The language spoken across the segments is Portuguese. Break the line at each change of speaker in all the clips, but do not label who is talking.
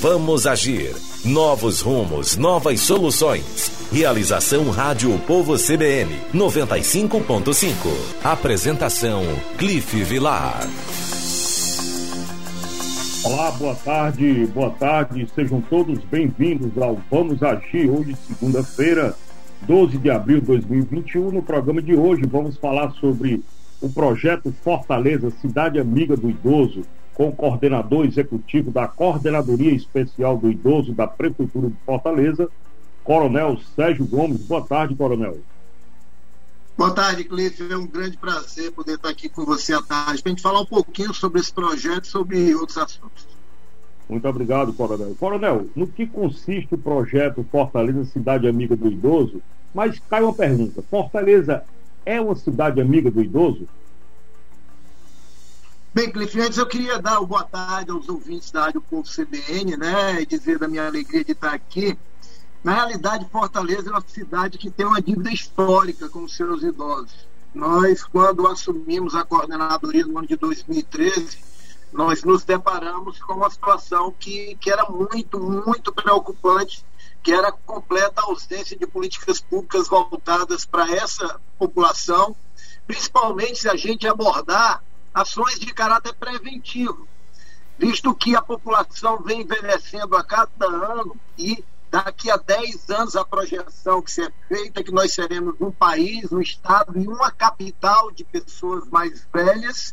Vamos agir. Novos rumos, novas soluções. Realização Rádio Povo CBN 95.5. Apresentação Cliff Vilar.
Olá, boa tarde, boa tarde, sejam todos bem-vindos ao Vamos Agir, hoje, segunda-feira, 12 de abril de 2021. No programa de hoje, vamos falar sobre o projeto Fortaleza Cidade Amiga do Idoso, com o coordenador executivo da Coordenadoria Especial do Idoso da Prefeitura de Fortaleza, Coronel Sérgio Gomes. Boa tarde, Coronel.
Boa tarde, Cliff. É um grande prazer poder estar aqui com você à tarde para a gente falar um pouquinho sobre esse projeto e sobre outros assuntos.
Muito obrigado, Coronel. Coronel, no que consiste o projeto Fortaleza Cidade Amiga do Idoso? Mas cai uma pergunta: Fortaleza é uma cidade amiga do idoso?
Bem, Cliff, antes eu queria dar boa tarde aos ouvintes da Rádio Povo CBN, né? E dizer da minha alegria de estar aqui na realidade, Fortaleza é uma cidade que tem uma dívida histórica com os seus idosos. Nós, quando assumimos a coordenadoria no ano de 2013, nós nos deparamos com uma situação que, que era muito, muito preocupante, que era a completa ausência de políticas públicas voltadas para essa população, principalmente se a gente abordar ações de caráter preventivo, visto que a população vem envelhecendo a cada ano e Daqui a 10 anos, a projeção que se é feita é que nós seremos um país, um estado e uma capital de pessoas mais velhas.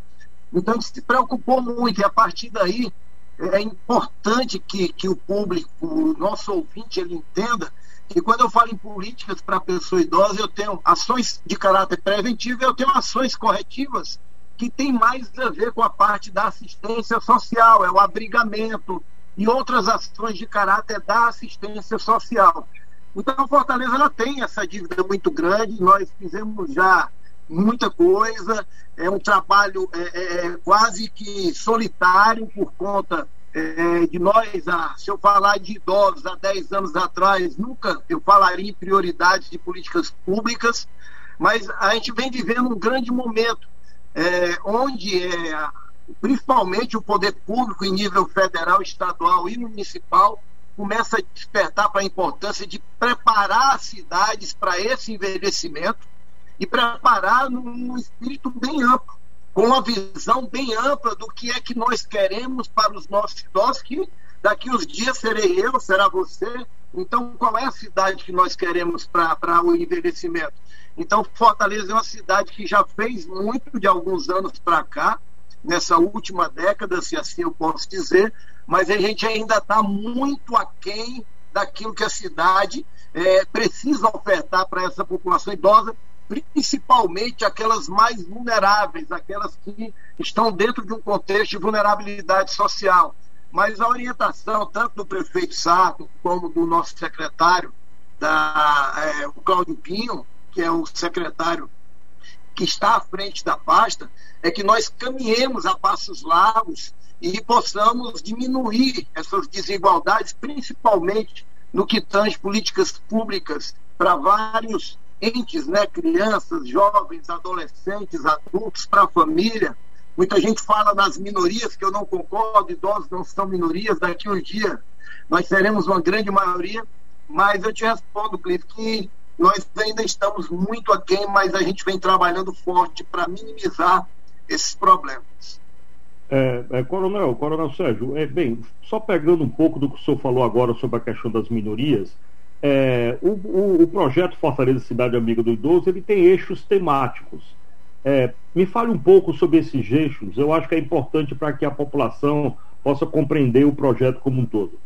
Então, se preocupou muito, e a partir daí é importante que, que o público, o nosso ouvinte, ele entenda que quando eu falo em políticas para pessoa idosa, eu tenho ações de caráter preventivo, eu tenho ações corretivas que tem mais a ver com a parte da assistência social, é o abrigamento, e outras ações de caráter da assistência social. Então, Fortaleza ela tem essa dívida muito grande, nós fizemos já muita coisa, é um trabalho é, é, é quase que solitário por conta é, de nós, ah, se eu falar de idosos há 10 anos atrás, nunca eu falaria em prioridades de políticas públicas, mas a gente vem vivendo um grande momento, é, onde é, principalmente o poder público em nível federal, estadual e municipal, começa a despertar para a importância de preparar as cidades para esse envelhecimento e preparar num espírito bem amplo, com uma visão bem ampla do que é que nós queremos para os nossos idosos, que daqui uns dias serei eu, será você. Então, qual é a cidade que nós queremos para o envelhecimento? Então, Fortaleza é uma cidade que já fez muito de alguns anos para cá, nessa última década, se assim eu posso dizer, mas a gente ainda está muito aquém daquilo que a cidade é, precisa ofertar para essa população idosa, principalmente aquelas mais vulneráveis, aquelas que estão dentro de um contexto de vulnerabilidade social. Mas a orientação, tanto do prefeito Sato, como do nosso secretário, da, é, o Cláudio Pinho, que é o secretário que está à frente da pasta é que nós caminhemos a passos largos e possamos diminuir essas desigualdades, principalmente no que tange políticas públicas para vários entes, né, crianças, jovens, adolescentes, adultos, para a família. Muita gente fala nas minorias, que eu não concordo, idosos não são minorias, daqui um dia nós seremos uma grande maioria, mas eu te respondo, Cliff, que nós ainda estamos muito aquém, mas a gente vem trabalhando forte para minimizar esses problemas.
É, é, coronel, Coronel Sérgio, é, bem, só pegando um pouco do que o senhor falou agora sobre a questão das minorias, é, o, o, o, projeto Fortaleza Cidade Amiga do Idoso ele tem eixos temáticos. É, me fale um pouco sobre esses eixos. Eu acho que é importante para que a população possa compreender o projeto como um todo.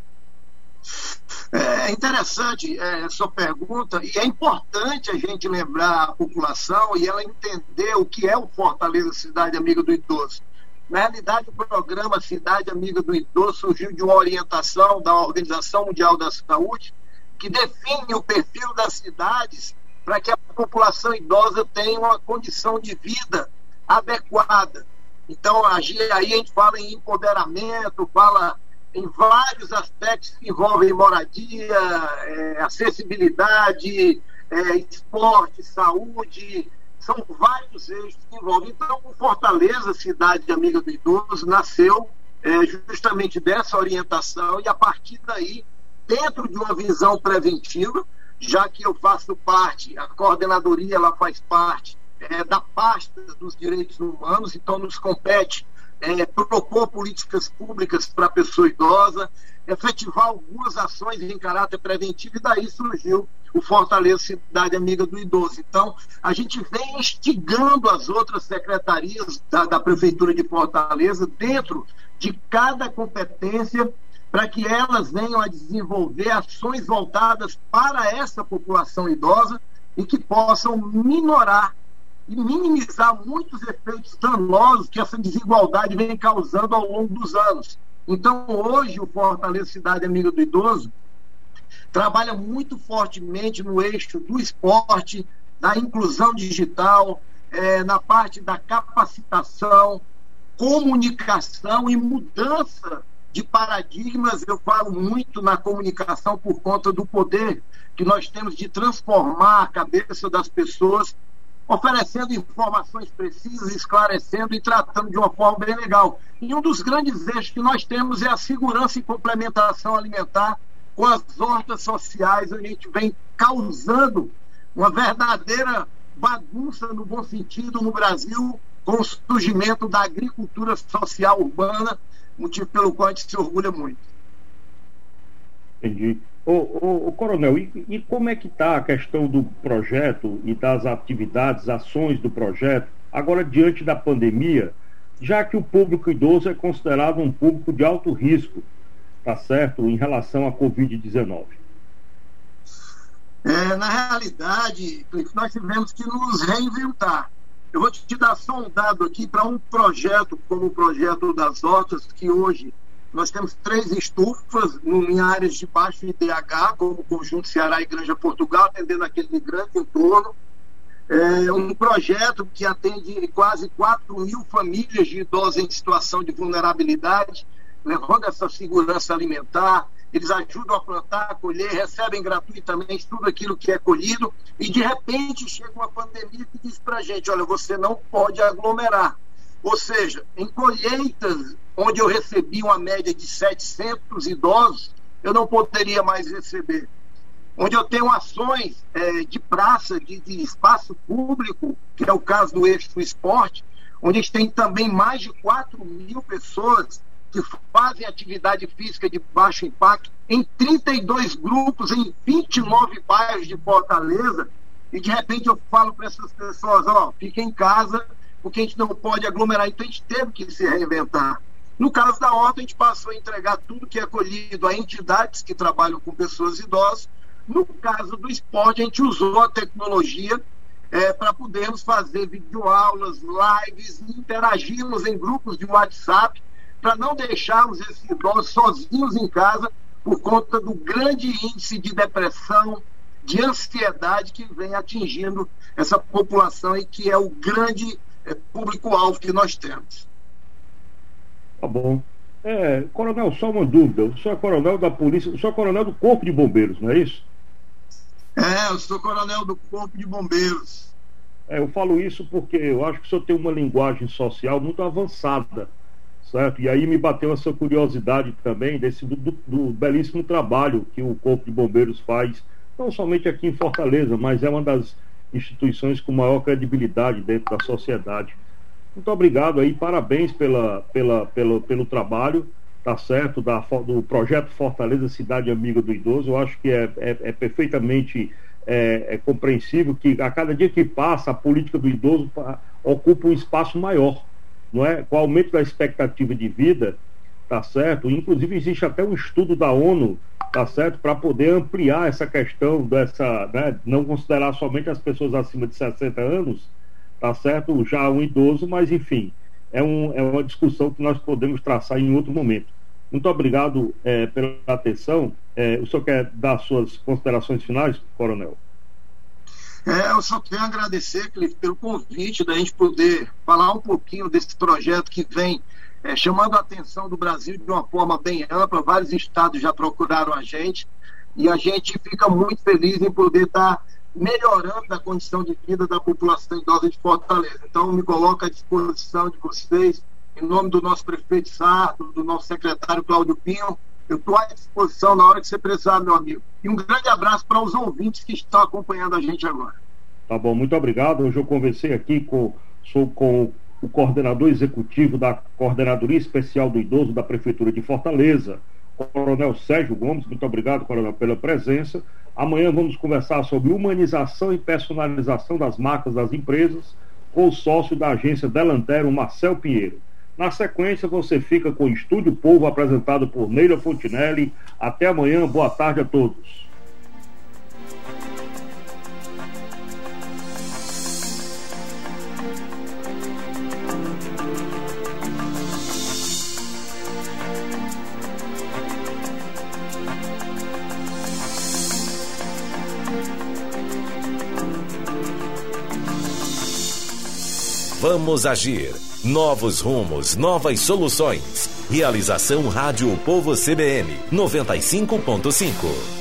É interessante é, sua pergunta e é importante a gente lembrar a população e ela entender o que é o Fortaleza Cidade Amiga do Idoso. Na realidade, o programa Cidade Amiga do Idoso surgiu de uma orientação da Organização Mundial da Saúde, que define o perfil das cidades para que a população idosa tenha uma condição de vida adequada. Então, aí a gente fala em empoderamento, fala em vários aspectos que envolvem moradia, é, acessibilidade, é, esporte, saúde, são vários eixos que envolvem. Então, o Fortaleza, cidade amiga do idoso, nasceu é, justamente dessa orientação e a partir daí, dentro de uma visão preventiva, já que eu faço parte, a coordenadoria ela faz parte é, da pasta dos direitos humanos, então nos compete é, propor políticas públicas para a pessoa idosa, efetivar algumas ações em caráter preventivo, e daí surgiu o Fortaleza Cidade Amiga do Idoso. Então, a gente vem instigando as outras secretarias da, da Prefeitura de Fortaleza dentro de cada competência para que elas venham a desenvolver ações voltadas para essa população idosa e que possam minorar e minimizar muitos efeitos danosos que essa desigualdade vem causando ao longo dos anos. Então, hoje, o Fortaleza Cidade Amiga do Idoso trabalha muito fortemente no eixo do esporte, da inclusão digital, é, na parte da capacitação, comunicação e mudança de paradigmas. Eu falo muito na comunicação por conta do poder que nós temos de transformar a cabeça das pessoas oferecendo informações precisas, esclarecendo e tratando de uma forma bem legal. E um dos grandes eixos que nós temos é a segurança e complementação alimentar com as hortas sociais, a gente vem causando uma verdadeira bagunça no bom sentido no Brasil com o surgimento da agricultura social urbana, motivo pelo qual a gente se orgulha muito.
Entendi. Ô, ô, ô coronel, e, e, como é que está a questão do projeto e das atividades, ações do projeto, agora diante da pandemia, já que o público idoso é considerado um público de alto risco, tá certo, em relação à Covid-19?
É, na realidade, nós tivemos que nos reinventar. Eu vou te dar só um dado aqui para um projeto como o projeto das hortas, que hoje nós temos três estufas em áreas de baixo IDH, como o Conjunto Ceará e Granja Portugal, atendendo aquele grande entorno. É um projeto que atende quase 4 mil famílias de idosos em situação de vulnerabilidade, levando essa segurança alimentar. Eles ajudam a plantar, a colher, recebem gratuitamente tudo aquilo que é colhido, e de repente chega uma pandemia que diz para a gente: olha, você não pode aglomerar ou seja, em colheitas onde eu recebi uma média de 700 idosos, eu não poderia mais receber. Onde eu tenho ações é, de praça, de, de, espaço público, que é o caso do eixo esporte, onde a gente tem também mais de 4 mil pessoas que fazem atividade física de baixo impacto em 32 grupos, em 29 bairros de Fortaleza, e de repente eu falo para essas pessoas, ó, fiquem em casa, porque a gente não pode aglomerar, então a gente teve que se reinventar. No caso da horta, a gente passou a entregar tudo que é colhido a entidades que trabalham com pessoas idosas. No caso do esporte, a gente usou a tecnologia é, para podermos fazer videoaulas, lives, interagirmos em grupos de WhatsApp, para não deixarmos esses idosos sozinhos em casa por conta do grande índice de depressão, de ansiedade que vem atingindo essa população e que é o grande público-alvo que nós temos.
Tá bom. É, coronel, só uma dúvida. O senhor é coronel da polícia, o senhor é coronel do Corpo de Bombeiros, não é isso?
É, eu sou coronel do Corpo de Bombeiros.
É, eu falo isso porque eu acho que o senhor tem uma linguagem social muito avançada, certo? E aí me bateu essa curiosidade também desse do, do, do belíssimo trabalho que o Corpo de Bombeiros faz, não somente aqui em Fortaleza, mas é uma das instituições com maior credibilidade dentro da sociedade. Muito obrigado aí, parabéns pela, pela, pelo, pelo trabalho, tá certo, da, do projeto Fortaleza Cidade Amiga do Idoso. Eu acho que é, é, é perfeitamente é, é, compreensível que a cada dia que passa a política do idoso ocupa um espaço maior, não é? Com o aumento da expectativa de vida, tá certo? Inclusive existe até um estudo da ONU tá certo? Para poder ampliar essa questão dessa, né? não considerar somente as pessoas acima de 60 anos, tá certo? Já um idoso, mas enfim, é, um, é uma discussão que nós podemos traçar em outro momento. Muito obrigado é, pela atenção. É, o senhor quer dar suas considerações finais, Coronel?
É, eu só quero agradecer, Cliff, pelo convite da gente poder falar um pouquinho desse projeto que vem é, chamando a atenção do Brasil de uma forma bem ampla. Vários estados já procuraram a gente e a gente fica muito feliz em poder estar tá melhorando a condição de vida da população idosa de Fortaleza. Então, me coloco à disposição de vocês, em nome do nosso prefeito Sarto, do nosso secretário Cláudio Pinho. Eu estou à disposição na hora que você precisar, meu amigo. E um grande abraço para os ouvintes que estão acompanhando a gente agora.
Tá bom, muito obrigado. Hoje eu conversei aqui com, sou com o coordenador executivo da Coordenadoria Especial do Idoso da Prefeitura de Fortaleza, Coronel Sérgio Gomes. Muito obrigado, Coronel, pela presença. Amanhã vamos conversar sobre humanização e personalização das marcas das empresas com o sócio da agência Delantero, Marcel Pinheiro. Na sequência, você fica com o Estúdio Povo apresentado por Neila Fontinelli. Até amanhã, boa tarde a todos.
Vamos agir. Novos rumos, novas soluções. Realização Rádio Povo CBN 95.5.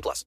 18 plus.